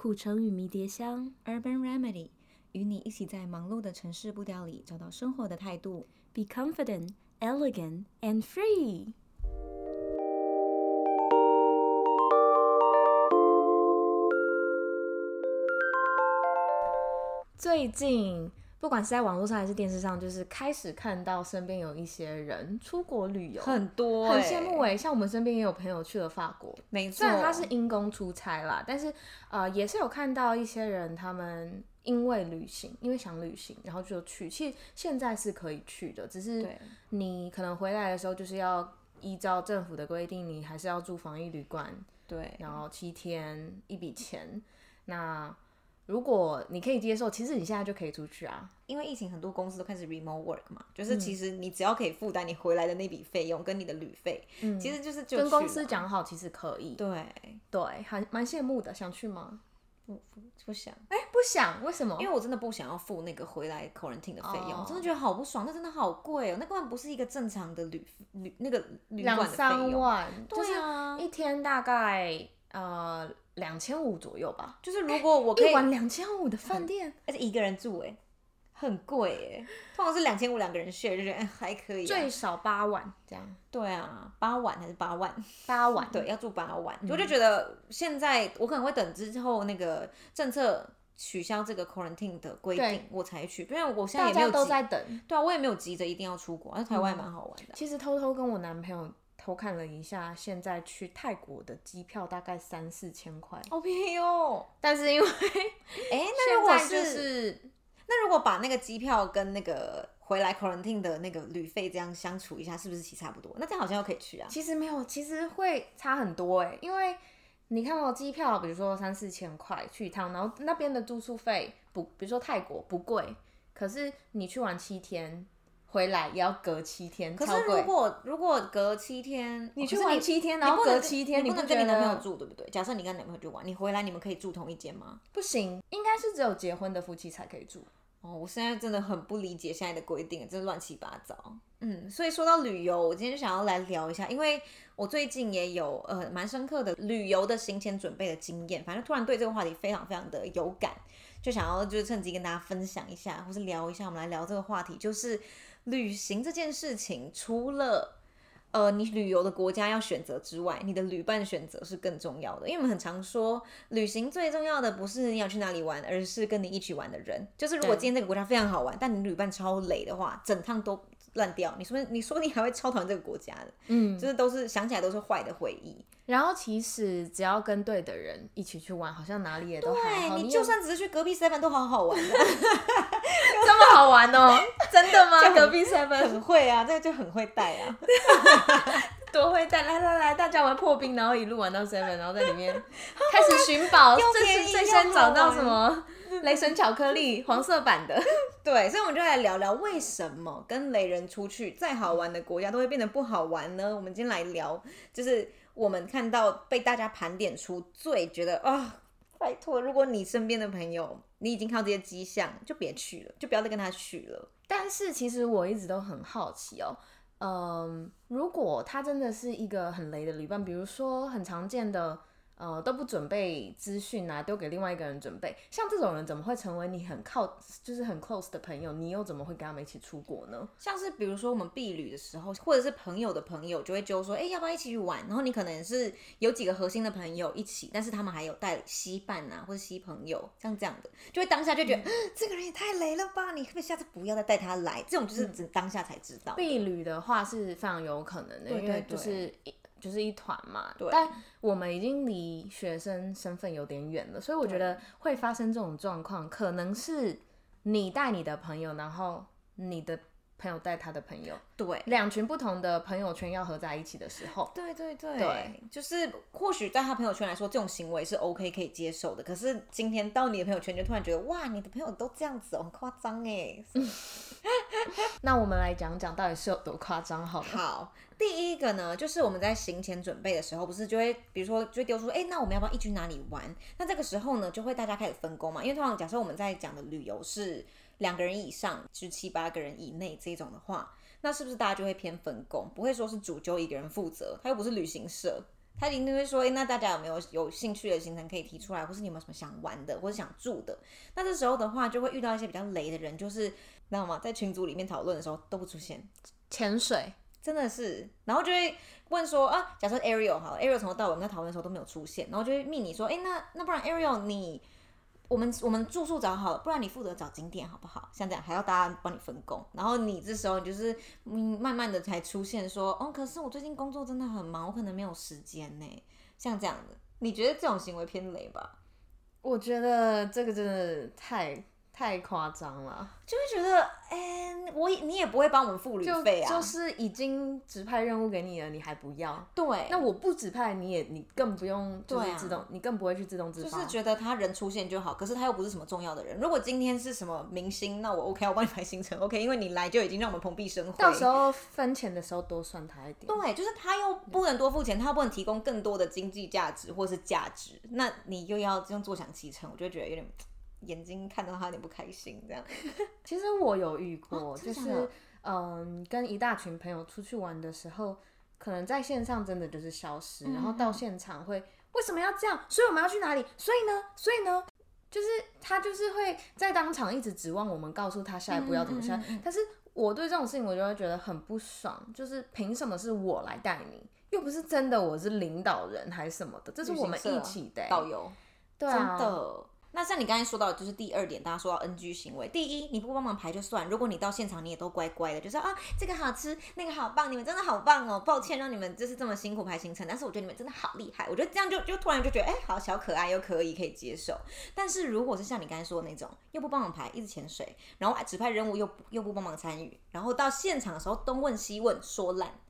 苦橙与迷迭香，Urban Remedy，与你一起在忙碌的城市步调里找到生活的态度。Be confident, elegant, and free。最近。不管是在网络上还是电视上，就是开始看到身边有一些人出国旅游，很多、欸，很羡慕哎。像我们身边也有朋友去了法国，没错。虽然他是因公出差啦，但是呃，也是有看到一些人，他们因为旅行，因为想旅行，然后就去。其实现在是可以去的，只是你可能回来的时候，就是要依照政府的规定，你还是要住防疫旅馆，对，然后七天一笔钱，那。如果你可以接受，其实你现在就可以出去啊。因为疫情，很多公司都开始 remote work 嘛，就是其实你只要可以负担你回来的那笔费用跟你的旅费，嗯，其实就是就跟公司讲好，其实可以。对对，还蛮羡慕的。想去吗？不不不想。哎、欸，不想？为什么？因为我真的不想要付那个回来 quarantine 的费用，oh. 我真的觉得好不爽。那真的好贵哦，那根本不是一个正常的旅旅那个旅馆的费用。两三万，对啊，一天大概呃。两千五左右吧，就是如果我可以一晚两千五的饭店，而且一个人住哎，很贵哎，通常是两千五两个人 share 就觉得还可以，最少八万这样。对啊，八万还是八万？八万，对，要住八万。我就觉得现在我可能会等之后那个政策取消这个 quarantine 的规定，我才去，因为我现在也没有都在等。对啊，我也没有急着一定要出国，而台湾也蛮好玩的。其实偷偷跟我男朋友。偷看了一下，现在去泰国的机票大概三四千块，好便宜哦。但是因为，哎、欸，那如果是，那如果把那个机票跟那个回来 quarantine 的那个旅费这样相处一下，是不是其实差不多？那这样好像又可以去啊。其实没有，其实会差很多哎，因为你看到机票，比如说三四千块去一趟，然后那边的住宿费不，比如说泰国不贵，可是你去玩七天。回来也要隔七天，可是如果如果隔七天，你去玩七天，然后隔七天，你不能跟你男朋友住，对不对？假设你跟男朋友去玩，你回来你们可以住同一间吗？不行，应该是只有结婚的夫妻才可以住。哦，我现在真的很不理解现在的规定，真的乱七八糟。嗯，所以说到旅游，我今天就想要来聊一下，因为我最近也有呃蛮深刻的旅游的行前准备的经验，反正突然对这个话题非常非常的有感，就想要就是趁机跟大家分享一下，或是聊一下，我们来聊这个话题，就是。旅行这件事情，除了呃你旅游的国家要选择之外，你的旅伴选择是更重要的。因为我们很常说，旅行最重要的不是你要去哪里玩，而是跟你一起玩的人。就是如果今天这个国家非常好玩，但你旅伴超累的话，整趟都烂掉。你说你说你还会超讨厌这个国家的，嗯，就是都是想起来都是坏的回忆。然后其实只要跟对的人一起去玩，好像哪里也都还好。对，你就算只是去隔壁 seven 都好好玩的，这么好玩哦？真的吗？隔壁 seven 很会啊，这个就很会带啊，多会带！来来来，大家玩破冰，然后一路玩到 seven，然后在里面开始寻宝，这是最先找到什么雷神巧克力黄色版的。对，所以我们就来聊聊为什么跟雷人出去，再好玩的国家都会变得不好玩呢？我们今天来聊，就是。我们看到被大家盘点出最觉得啊、哦，拜托，如果你身边的朋友你已经看到这些迹象，就别去了，就不要再跟他去了。但是其实我一直都很好奇哦，嗯，如果他真的是一个很雷的旅伴，比如说很常见的。呃，都不准备资讯啊，丢给另外一个人准备。像这种人怎么会成为你很靠，就是很 close 的朋友？你又怎么会跟他们一起出国呢？像是比如说我们避旅的时候，或者是朋友的朋友就会揪说，哎、欸，要不要一起去玩？然后你可能是有几个核心的朋友一起，但是他们还有带携伴啊，或者携朋友，像这样的，就会当下就觉得、嗯、这个人也太雷了吧？你可不可以下次不要再带他来？这种就是只当下才知道。避旅的话是非常有可能的，对对对，因为就是。就是一团嘛，对，但我们已经离学生身份有点远了，所以我觉得会发生这种状况，可能是你带你的朋友，然后你的朋友带他的朋友，对，两群不同的朋友圈要合在一起的时候，对对对，对，就是或许在他朋友圈来说，这种行为是 OK 可以接受的，可是今天到你的朋友圈，就突然觉得哇，你的朋友都这样子哦，很夸张哎。那我们来讲讲到底是有多夸张，好了。好。第一个呢，就是我们在行前准备的时候，不是就会，比如说就会丢出，哎，那我们要不要一起去哪里玩？那这个时候呢，就会大家开始分工嘛。因为通常假设我们在讲的旅游是两个人以上，就是七八个人以内这种的话，那是不是大家就会偏分工？不会说是主就一个人负责，他又不是旅行社，他一定会说，哎，那大家有没有有兴趣的行程可以提出来，或是你有没有什么想玩的，或是想住的？那这时候的话，就会遇到一些比较雷的人，就是知道吗？在群组里面讨论的时候都不出现，潜水真的是，然后就会问说啊，假设 Ariel 好，Ariel 从头到尾我们在讨论的时候都没有出现，然后就会密你说，哎，那那不然 Ariel 你。我们我们住宿找好了，不然你负责找景点好不好？像这样还要大家帮你分工，然后你这时候就是嗯，慢慢的才出现说，哦，可是我最近工作真的很忙，我可能没有时间呢。像这样的，你觉得这种行为偏雷吧？我觉得这个真的太。太夸张了，就会觉得，哎、欸，我你也不会帮我们付旅费啊，就，就是已经指派任务给你了，你还不要？对，那我不指派你也，你更不用，就是自动，啊、你更不会去自动自发。就是觉得他人出现就好，可是他又不是什么重要的人。如果今天是什么明星，那我 OK，我帮你排行程，OK，因为你来就已经让我们蓬荜生辉。到时候分钱的时候多算他一点。对，就是他又不能多付钱，他又不能提供更多的经济价值或是价值，那你又要这样坐享其成，我就觉得有点。眼睛看到他有点不开心，这样。其实我有遇过，哦、就是嗯，跟一大群朋友出去玩的时候，可能在线上真的就是消失，嗯、然后到现场会为什么要这样？所以我们要去哪里？所以呢？所以呢？就是他就是会在当场一直指望我们告诉他下一步要怎么下。嗯嗯嗯、但是我对这种事情我就会觉得很不爽，就是凭什么是我来带你？又不是真的我是领导人还是什么的？这是我们一起的导游，对啊。真的那像你刚才说到的，就是第二点，大家说到 NG 行为。第一，你不帮忙排就算，如果你到现场，你也都乖乖的，就说啊，这个好吃，那个好棒，你们真的好棒哦，抱歉让你们就是这么辛苦排行程，但是我觉得你们真的好厉害，我觉得这样就就突然就觉得，哎，好小可爱又可以可以接受。但是如果是像你刚才说的那种，又不帮忙排，一直潜水，然后指派任务又又不帮忙参与，然后到现场的时候东问西问说烂，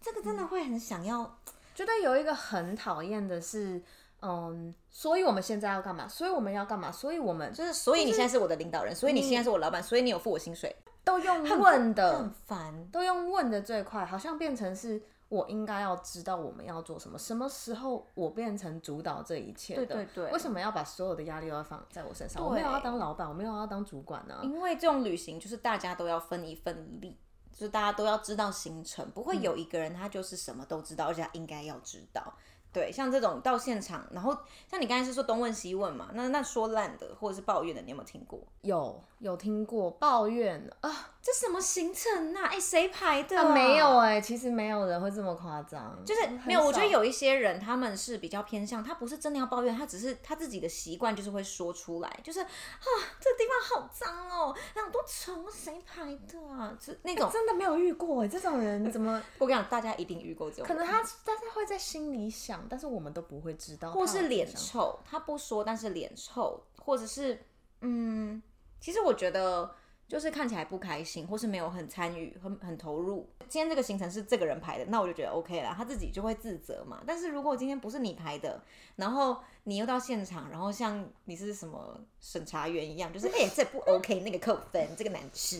这个真的会很想要。嗯，觉得有一个很讨厌的是。嗯，所以我们现在要干嘛？所以我们要干嘛？所以我们就是，所以你现在是我的领导人，所以你现在是我老板，所以你有付我薪水，都用问的，很烦，都用问的最快，好像变成是我应该要知道我们要做什么，什么时候我变成主导这一切的？对对对，为什么要把所有的压力都要放在我身上？我没有要当老板，我没有要当主管呢？因为这种旅行就是大家都要分一份力，就是大家都要知道行程，不会有一个人他就是什么都知道，而且他应该要知道。对，像这种到现场，然后像你刚才是说东问西问嘛，那那说烂的或者是抱怨的，你有没有听过？有，有听过抱怨啊。这什么行程呐、啊？哎，谁排的啊？啊没有哎、欸，其实没有人会这么夸张，就是没有。我觉得有一些人他们是比较偏向，他不是真的要抱怨，他只是他自己的习惯就是会说出来，就是啊，这个地方好脏哦，那么多虫，谁排的啊？是那种真的没有遇过哎，这种人怎么？我跟你讲，大家一定遇过这种。可能他大家会在心里想，但是我们都不会知道。或是脸臭，他不说，但是脸臭，或者是嗯，其实我觉得。就是看起来不开心，或是没有很参与、很很投入。今天这个行程是这个人排的，那我就觉得 OK 啦，他自己就会自责嘛。但是如果今天不是你排的，然后你又到现场，然后像你是什么审查员一样，就是哎、欸，这不 OK，那个扣分，这个难吃，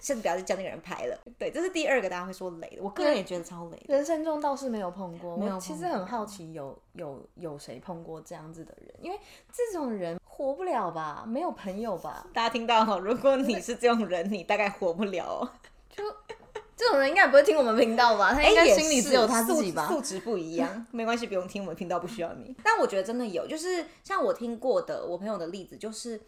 甚至不要再叫那个人排了。对，这是第二个大家会说雷的，我个人也觉得超雷。人生中倒是没有碰过，没有。我其实很好奇，有有有谁碰过这样子的人？因为这种人。活不了吧？没有朋友吧？大家听到哈，如果你是这种人，你大概活不了。就这种人应该不会听我们频道吧？他应该心里只有他自己吧？素质不一样，没关系，不用听我们频道，不需要你。但我觉得真的有，就是像我听过的我朋友的例子，就是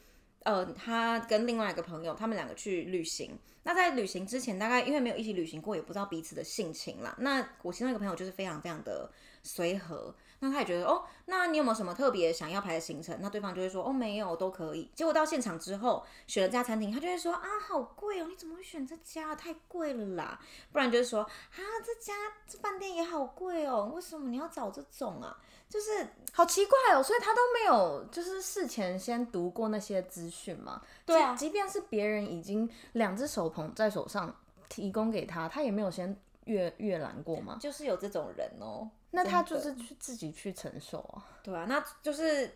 呃，他跟另外一个朋友，他们两个去旅行。那在旅行之前，大概因为没有一起旅行过，也不知道彼此的性情啦。那我其中一个朋友就是非常非常的随和。那他也觉得哦，那你有没有什么特别想要排的行程？那对方就会说哦，没有，都可以。结果到现场之后选了这家餐厅，他就会说啊，好贵哦，你怎么会选这家？太贵了啦！不然就是说啊，这家这饭店也好贵哦，为什么你要找这种啊？就是好奇怪哦，所以他都没有就是事前先读过那些资讯嘛？对啊，即便是别人已经两只手捧在手上提供给他，他也没有先阅阅览过嘛？就是有这种人哦。那他就是去自己去承受啊，对啊，那就是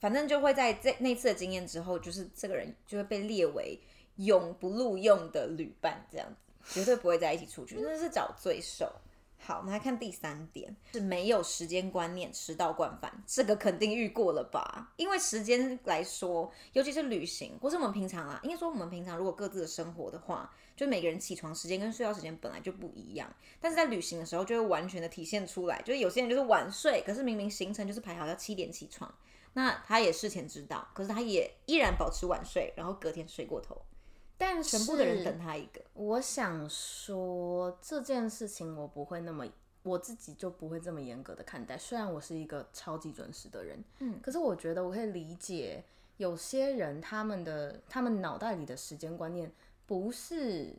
反正就会在这那次的经验之后，就是这个人就会被列为永不录用的旅伴，这样子绝对不会在一起出去，真的是找罪受。好，我们来看第三点，是没有时间观念，迟到惯犯。这个肯定遇过了吧？因为时间来说，尤其是旅行，或是我们平常啊，应该说我们平常如果各自的生活的话，就每个人起床时间跟睡觉时间本来就不一样。但是在旅行的时候，就会完全的体现出来，就是有些人就是晚睡，可是明明行程就是排好要七点起床，那他也事前知道，可是他也依然保持晚睡，然后隔天睡过头。但全部的人等他一个。我想说这件事情，我不会那么，我自己就不会这么严格的看待。虽然我是一个超级准时的人，嗯，可是我觉得我可以理解有些人他们的他们脑袋里的时间观念不是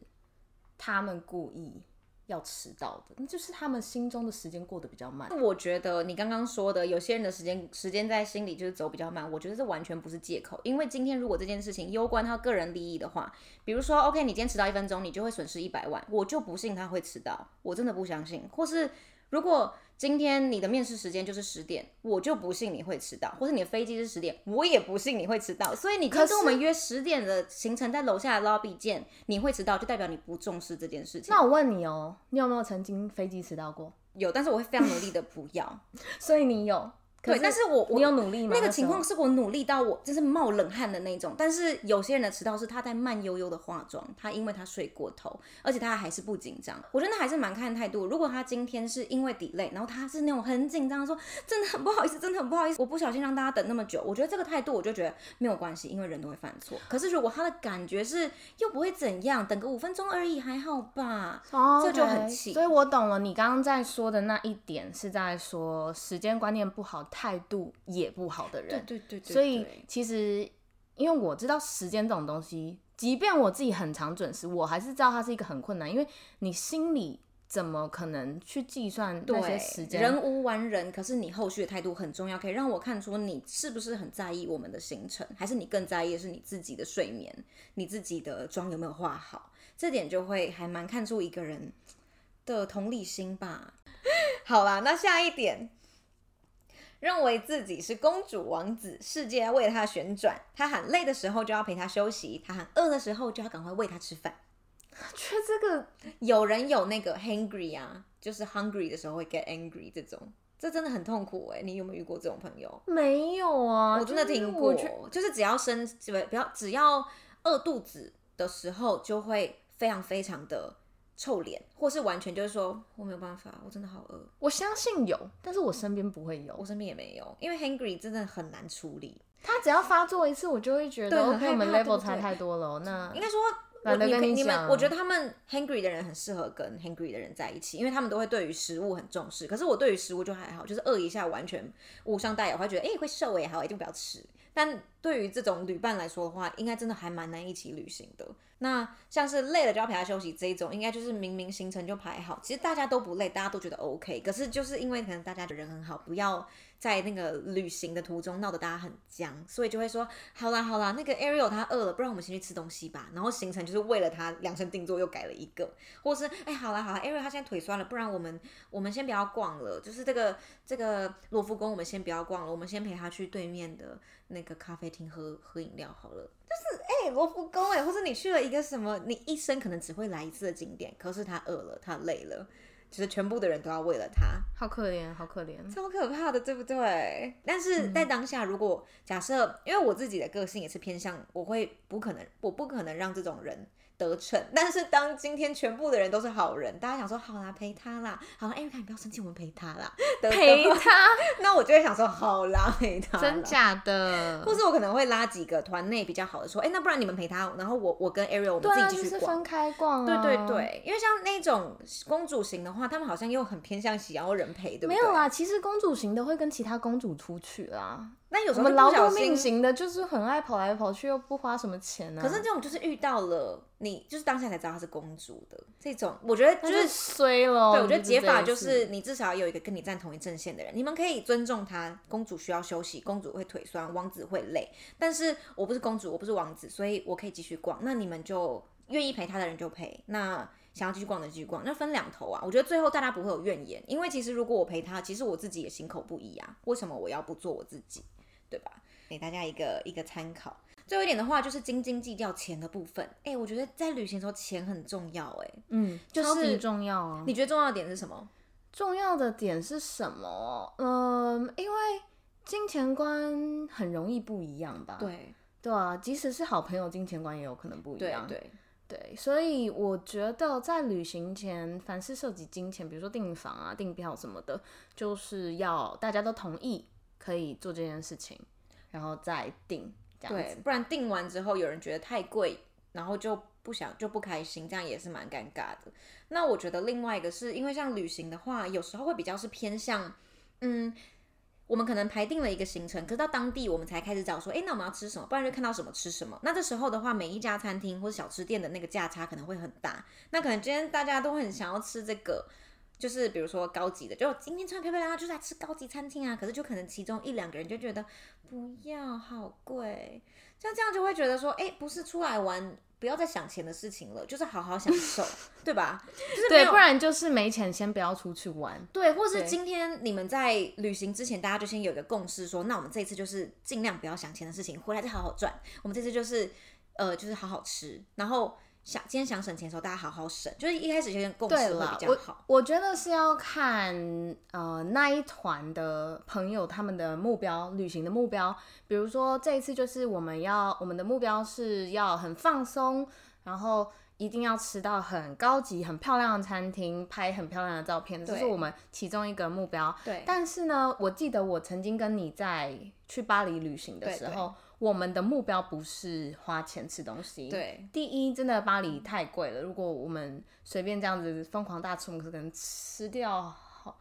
他们故意。要迟到的，那就是他们心中的时间过得比较慢。我觉得你刚刚说的，有些人的时间时间在心里就是走比较慢，我觉得这完全不是借口。因为今天如果这件事情攸关他个人利益的话，比如说，OK，你今天迟到一分钟，你就会损失一百万，我就不信他会迟到，我真的不相信。或是如果今天你的面试时间就是十点，我就不信你会迟到；或是你的飞机是十点，我也不信你会迟到。所以你可以跟我们约十点的行程，在楼下的 lobby 见，你会迟到，就代表你不重视这件事情。那我问你哦，你有没有曾经飞机迟到过？有，但是我会非常努力的不要。所以你有。对，但是我我你有努力吗？那个情况是我努力到我就是冒冷汗的那种。但是有些人的迟到是他在慢悠悠的化妆，他因为他睡过头，而且他还是不紧张。我觉得那还是蛮看态度。如果他今天是因为 delay，然后他是那种很紧张，说真的很不好意思，真的很不好意思，我不小心让大家等那么久。我觉得这个态度我就觉得没有关系，因为人都会犯错。可是如果他的感觉是又不会怎样，等个五分钟而已，还好吧？这就很气。所以我懂了，你刚刚在说的那一点是在说时间观念不好，态度也不好的人，对对对，所以其实因为我知道时间这种东西，即便我自己很常准时，我还是知道它是一个很困难，因为你心里怎么可能去计算那些时间？人无完人，可是你后续的态度很重要，可以让我看出你是不是很在意我们的行程，还是你更在意的是你自己的睡眠，你自己的妆有没有化好？这点就会还蛮看出一个人的同理心吧。好啦，那下一点。认为自己是公主王子，世界要为他旋转。他喊累的时候就要陪他休息，他喊饿的时候就要赶快喂他吃饭。觉得这个有人有那个 hungry 啊，就是 hungry 的时候会 get angry 这种，这真的很痛苦哎。你有没有遇过这种朋友？没有啊，我真的听过，就是，就是只要生不要只要饿肚子的时候，就会非常非常的。臭脸，或是完全就是说我没有办法，我真的好饿。我相信有，但是我身边不会有，我身边也没有，因为 hungry 真的很难处理。他只要发作一次，我就会觉得，OK，我们 level 差太多了。那应该说，我你跟你们，我觉得他们 hungry 的人很适合跟 hungry 的人在一起，因为他们都会对于食物很重视。可是我对于食物就还好，就是饿一下完全无伤大雅，我会觉得哎、欸、会瘦也好，一定不要吃。但对于这种旅伴来说的话，应该真的还蛮难一起旅行的。那像是累了就要陪他休息这一种，应该就是明明行程就排好，其实大家都不累，大家都觉得 OK。可是就是因为可能大家的人很好，不要在那个旅行的途中闹得大家很僵，所以就会说好啦好啦，那个 Ariel 他饿了，不然我们先去吃东西吧。然后行程就是为了他量身定做又改了一个，或是哎好啦好啦，Ariel 他现在腿酸了，不然我们我们先不要逛了，就是这个这个罗浮宫我们先不要逛了，我们先陪他去对面的那个咖啡厅喝喝饮料好了。就是哎，罗浮宫哎，或者你去了一个什么，你一生可能只会来一次的景点，可是他饿了，他累了，其实全部的人都要为了他，好可怜，好可怜，超可怕的，对不对？但是在当下，如果假设，因为我自己的个性也是偏向，我会不可能，我不可能让这种人。得逞，但是当今天全部的人都是好人，大家想说好啦，陪他啦，好啦，艾瑞卡你不要生气，我们陪他啦，陪他，那我就会想说好啦，陪他，真假的，或是我可能会拉几个团内比较好的说，哎、欸，那不然你们陪他，然后我我跟 Ariel 我们自己继续逛，啊就是、分开逛、啊，对对对，因为像那种公主型的话，他们好像又很偏向喜羊人陪，对不对？没有啦，其实公主型的会跟其他公主出去啦。那有什么我们劳碌命型的，就是很爱跑来跑去，又不花什么钱呢、啊？可是这种就是遇到了你，就是当下才知道她是公主的这种，我觉得就是衰了。对，我觉得解法就是你至少有一个跟你站同一阵线的人，你们可以尊重她。公主需要休息，公主会腿酸，王子会累。但是我不是公主，我不是王子，所以我可以继续逛。那你们就愿意陪她的人就陪，那想要继续逛的继续逛。那分两头啊，我觉得最后大家不会有怨言，因为其实如果我陪他，其实我自己也心口不一啊。为什么我要不做我自己？对吧？给大家一个一个参考。最后一点的话，就是斤斤计较钱的部分。哎，我觉得在旅行的时候钱很重要。哎，嗯，就是、超级重要啊。你觉得重要的点是什么？重要的点是什么？嗯、呃，因为金钱观很容易不一样吧？对，对啊，即使是好朋友，金钱观也有可能不一样。对对对，所以我觉得在旅行前，凡是涉及金钱，比如说订房啊、订票什么的，就是要大家都同意可以做这件事情，然后再订。对，不然订完之后有人觉得太贵，然后就不想就不开心，这样也是蛮尴尬的。那我觉得另外一个是因为像旅行的话，有时候会比较是偏向，嗯，我们可能排定了一个行程，可是到当地我们才开始找说，哎，那我们要吃什么？不然就看到什么吃什么。那这时候的话，每一家餐厅或者小吃店的那个价差可能会很大。那可能今天大家都很想要吃这个。就是比如说高级的，就今天穿漂漂亮亮，就是来吃高级餐厅啊。可是就可能其中一两个人就觉得不要，好贵。像这样就会觉得说，哎、欸，不是出来玩，不要再想钱的事情了，就是好好享受，对吧？就是对，不然就是没钱，先不要出去玩。对，或是今天你们在旅行之前，大家就先有一个共识说，说那我们这一次就是尽量不要想钱的事情，回来再好好赚。我们这次就是呃，就是好好吃，然后。想今天想省钱的时候，大家好好省，就是一开始有点共识会比较好。我，我觉得是要看呃那一团的朋友他们的目标，旅行的目标。比如说这一次就是我们要我们的目标是要很放松，然后一定要吃到很高级、很漂亮的餐厅，拍很漂亮的照片，这是我们其中一个目标。对。但是呢，我记得我曾经跟你在去巴黎旅行的时候。我们的目标不是花钱吃东西。对，第一，真的巴黎太贵了。如果我们随便这样子疯狂大吃，我们可能吃掉好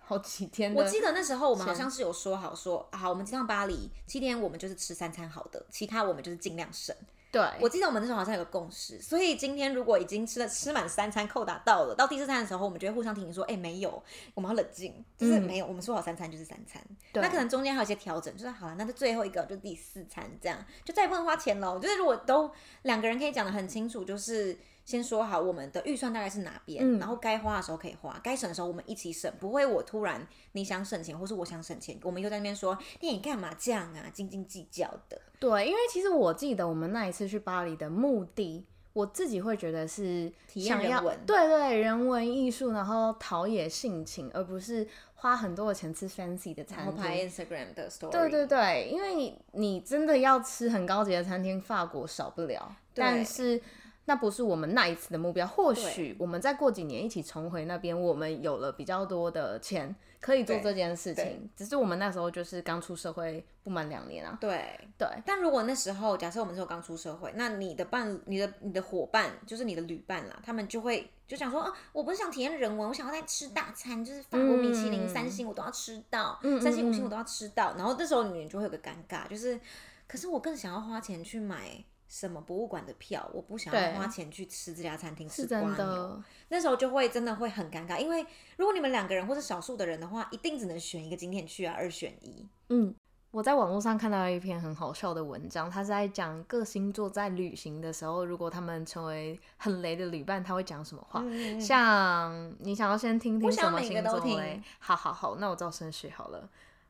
好几天。我记得那时候我们好像是有说好说，好，我们这趟巴黎七天，我们就是吃三餐好的，其他我们就是尽量省。对，我记得我们那时候好像有个共识，所以今天如果已经吃了吃满三餐，扣打到了，到第四餐的时候，我们就会互相提醒说，哎、欸，没有，我们要冷静，就是没有，嗯、我们说好三餐就是三餐，那可能中间还有一些调整，就是好了，那就最后一个就第四餐这样，就再也不能花钱了。我觉得如果都两个人可以讲得很清楚，就是。先说好我们的预算大概是哪边，嗯、然后该花的时候可以花，该省的时候我们一起省，不会我突然你想省钱，或是我想省钱，我们又在那边说，你干嘛这样啊，斤斤计较的。对，因为其实我记得我们那一次去巴黎的目的，我自己会觉得是想要体验人文，对对，人文艺术，然后陶冶性情，而不是花很多的钱吃 fancy 的餐厅，拍 Instagram 的 story。对对对，因为你你真的要吃很高级的餐厅，法国少不了，但是。那不是我们那一次的目标，或许我们再过几年一起重回那边，我们有了比较多的钱可以做这件事情。只是我们那时候就是刚出社会不满两年啊。对对。但如果那时候假设我们是刚出社会，那你的伴、你的你的伙伴就是你的旅伴啦，他们就会就想说啊，我不是想体验人文，我想要在吃大餐，就是法国米其林三星我都要吃到，嗯、三星五星我都要吃到。然后这时候你就会有个尴尬，就是可是我更想要花钱去买。什么博物馆的票？我不想要花钱去吃这家餐厅，吃蜗牛。那时候就会真的会很尴尬，因为如果你们两个人或是少数的人的话，一定只能选一个景点去啊，二选一。嗯，我在网络上看到一篇很好笑的文章，他是在讲各星座在旅行的时候，如果他们成为很雷的旅伴，他会讲什么话。嗯、像你想要先听听什么星座嘞？好好好，那我照顺序好了。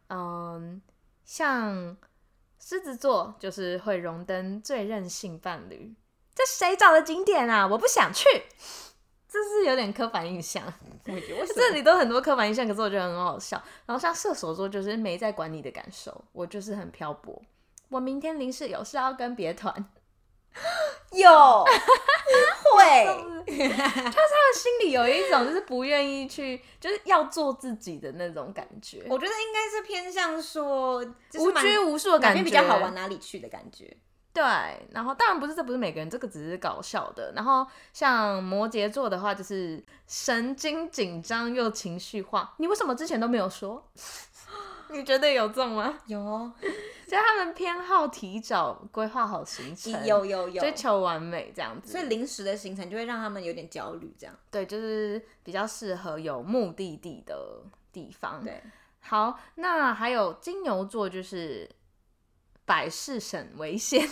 嗯，像。狮子座就是会荣登最任性伴侣，这谁找的景点啊？我不想去，这是有点刻板印象。这里都很多刻板印象，可是我觉得很好笑。然后像射手座就是没在管你的感受，我就是很漂泊。我明天临时有事要跟别团。有会，就是他他的心里有一种就是不愿意去，就是要做自己的那种感觉。我觉得应该是偏向说无拘无束的感觉，比较好玩，哪里去的感觉。对，然后当然不是，这不是每个人，这个只是搞笑的。然后像摩羯座的话，就是神经紧张又情绪化。你为什么之前都没有说？你觉得有中吗？有哦，就他们偏好提早规划好行程，有有有，追求完美这样子，所以临时的行程就会让他们有点焦虑，这样。对，就是比较适合有目的地的地方。对，好，那还有金牛座就是百事省为先，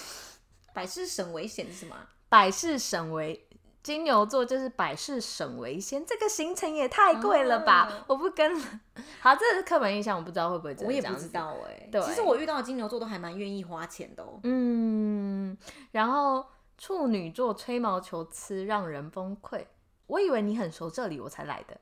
百事省为先是什么？百事省为。金牛座就是百事省为先，这个行程也太贵了吧！啊、我不跟了。好，这是刻板印象，我不知道会不会这样。我也不知道哎、欸。对，其实我遇到的金牛座都还蛮愿意花钱的哦。嗯，然后处女座吹毛求疵，让人崩溃。我以为你很熟这里，我才来的。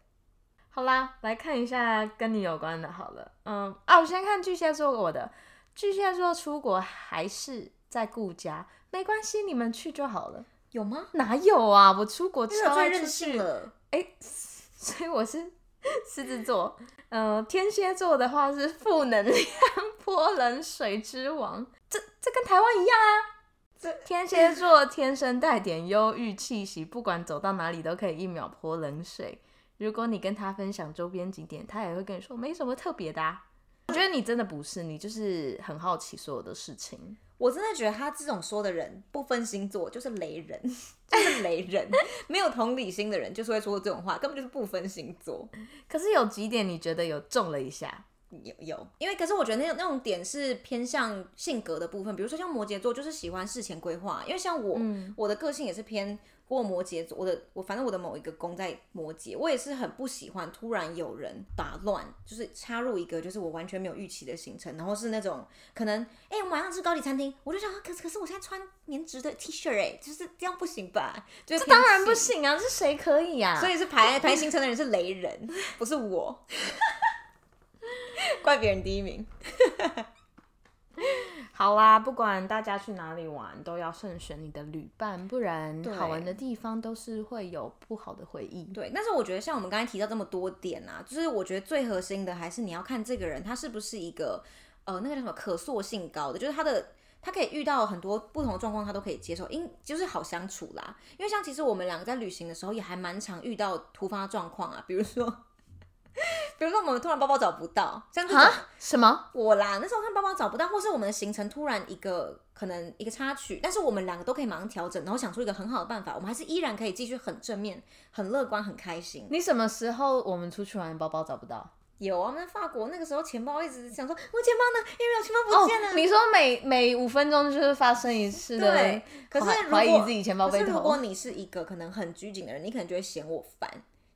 好啦，来看一下跟你有关的，好了，嗯啊，我先看巨蟹座我的，巨蟹座出国还是在顾家，没关系，你们去就好了。有吗？哪有啊，我出国超爱出去了，哎、欸，所以我是 狮子座，呃，天蝎座的话是负能量 泼冷水之王，这这跟台湾一样啊。这天蝎座天生带点忧郁气息，不管走到哪里都可以一秒泼冷水。如果你跟他分享周边景点，他也会跟你说没什么特别的啊。我觉得你真的不是，你就是很好奇所有的事情。我真的觉得他这种说的人不分星座就是雷人，就是雷人，没有同理心的人就是会说这种话，根本就是不分星座。可是有几点你觉得有中了一下？有有，因为可是我觉得那种那种点是偏向性格的部分，比如说像摩羯座就是喜欢事前规划，因为像我、嗯、我的个性也是偏。过摩羯座，我的我反正我的某一个宫在摩羯，我也是很不喜欢突然有人打乱，就是插入一个就是我完全没有预期的行程，然后是那种可能哎、欸，我们晚上吃高级餐厅，我就想，可是可是我现在穿棉质的 T 恤哎，就是这样不行吧？就是、这当然不行啊，是谁可以啊？所以是排排行程的人是雷人，不是我，怪别人第一名。好啦，不管大家去哪里玩，都要慎选你的旅伴，不然好玩的地方都是会有不好的回忆。对，但是我觉得像我们刚才提到这么多点啊，就是我觉得最核心的还是你要看这个人他是不是一个呃那个叫什么可塑性高的，就是他的他可以遇到很多不同的状况，他都可以接受，因就是好相处啦。因为像其实我们两个在旅行的时候也还蛮常遇到突发状况啊，比如说。比如说，我们突然包包找不到，这样子什么？我啦，那时候看包包找不到，或是我们的行程突然一个可能一个插曲，但是我们两个都可以马上调整，然后想出一个很好的办法，我们还是依然可以继续很正面、很乐观、很开心。你什么时候我们出去玩包包找不到？有啊，我们在法国那个时候钱包一直想说，我钱包呢？因为我钱包不见了。哦，你说每每五分钟就是发生一次的，对。可是怀疑自己钱包被偷。可是如果你是一个可能很拘谨的人，你可能就会嫌我烦。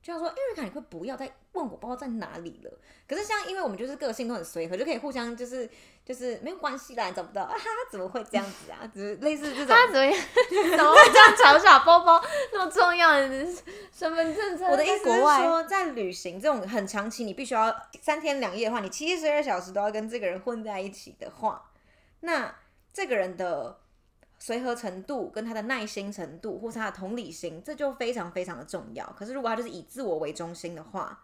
就像说，艾瑞卡，你会不要再问我包包在哪里了？可是像，因为我们就是个性都很随和，就可以互相就是就是没有关系啦，找不到啊，怎么会这样子啊？只是类似这种，他怎么样？怎么会这样嘲笑包包那么重要的身份证？我的意思是说，在旅行这种很长期，你必须要三天两夜的话，你七十二小时都要跟这个人混在一起的话，那这个人的。随和程度跟他的耐心程度，或是他的同理心，这就非常非常的重要。可是如果他就是以自我为中心的话，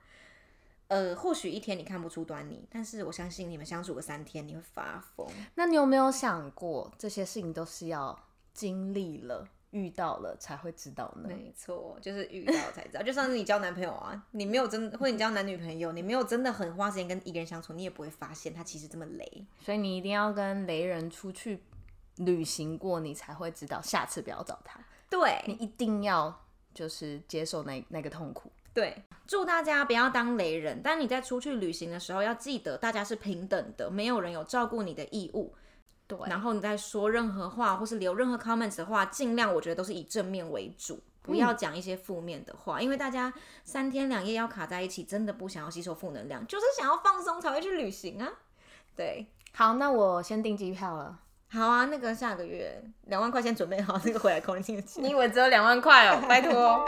呃，或许一天你看不出端倪，但是我相信你们相处个三天，你会发疯。那你有没有想过，这些事情都是要经历了、遇到了才会知道呢？没错，就是遇到才知道。就像是你交男朋友啊，你没有真，或者你交男女朋友，你没有真的很花时间跟一个人相处，你也不会发现他其实这么雷。所以你一定要跟雷人出去。旅行过，你才会知道下次不要找他。对，你一定要就是接受那那个痛苦。对，祝大家不要当雷人。但你在出去旅行的时候，要记得大家是平等的，没有人有照顾你的义务。对，然后你在说任何话或是留任何 comments 的话，尽量我觉得都是以正面为主，不要讲一些负面的话，嗯，因为大家三天两夜要卡在一起，真的不想要吸收负能量，就是想要放松才会去旅行啊。对，好，那我先订机票了。好啊，那个下个月两万块钱准备好，那个回来扣你进去。你以为只有两万块哦？拜托。